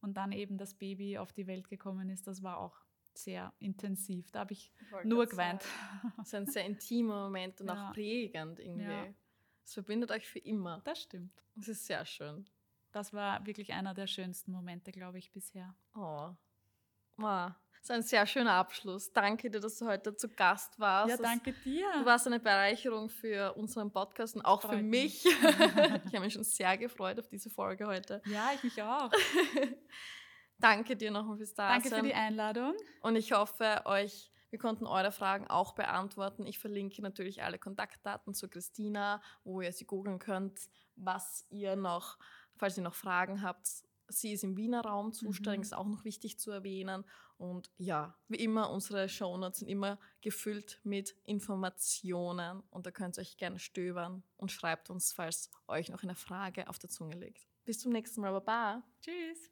und dann eben das Baby auf die Welt gekommen ist, das war auch sehr intensiv. Da habe ich nur geweint. Das ist ein sehr intimer Moment und ja. auch prägend irgendwie. Ja. Es verbindet euch für immer. Das stimmt. Das ist sehr schön. Das war wirklich einer der schönsten Momente, glaube ich, bisher. Oh. Wow. Das ist ein sehr schöner Abschluss. Danke dir, dass du heute zu Gast warst. Ja, danke dir. Du warst eine Bereicherung für unseren Podcast und auch für mich. mich. ich habe mich schon sehr gefreut auf diese Folge heute. Ja, ich mich auch. danke dir nochmal fürs Dasein. Danke für die Einladung. Und ich hoffe, euch, wir konnten eure Fragen auch beantworten. Ich verlinke natürlich alle Kontaktdaten zu Christina, wo ihr sie googeln könnt, was ihr noch, falls ihr noch Fragen habt, Sie ist im Wiener Raum zuständig, mhm. ist auch noch wichtig zu erwähnen. Und ja, wie immer, unsere Shownotes sind immer gefüllt mit Informationen und da könnt ihr euch gerne stöbern und schreibt uns, falls euch noch eine Frage auf der Zunge liegt. Bis zum nächsten Mal, Baba. Tschüss.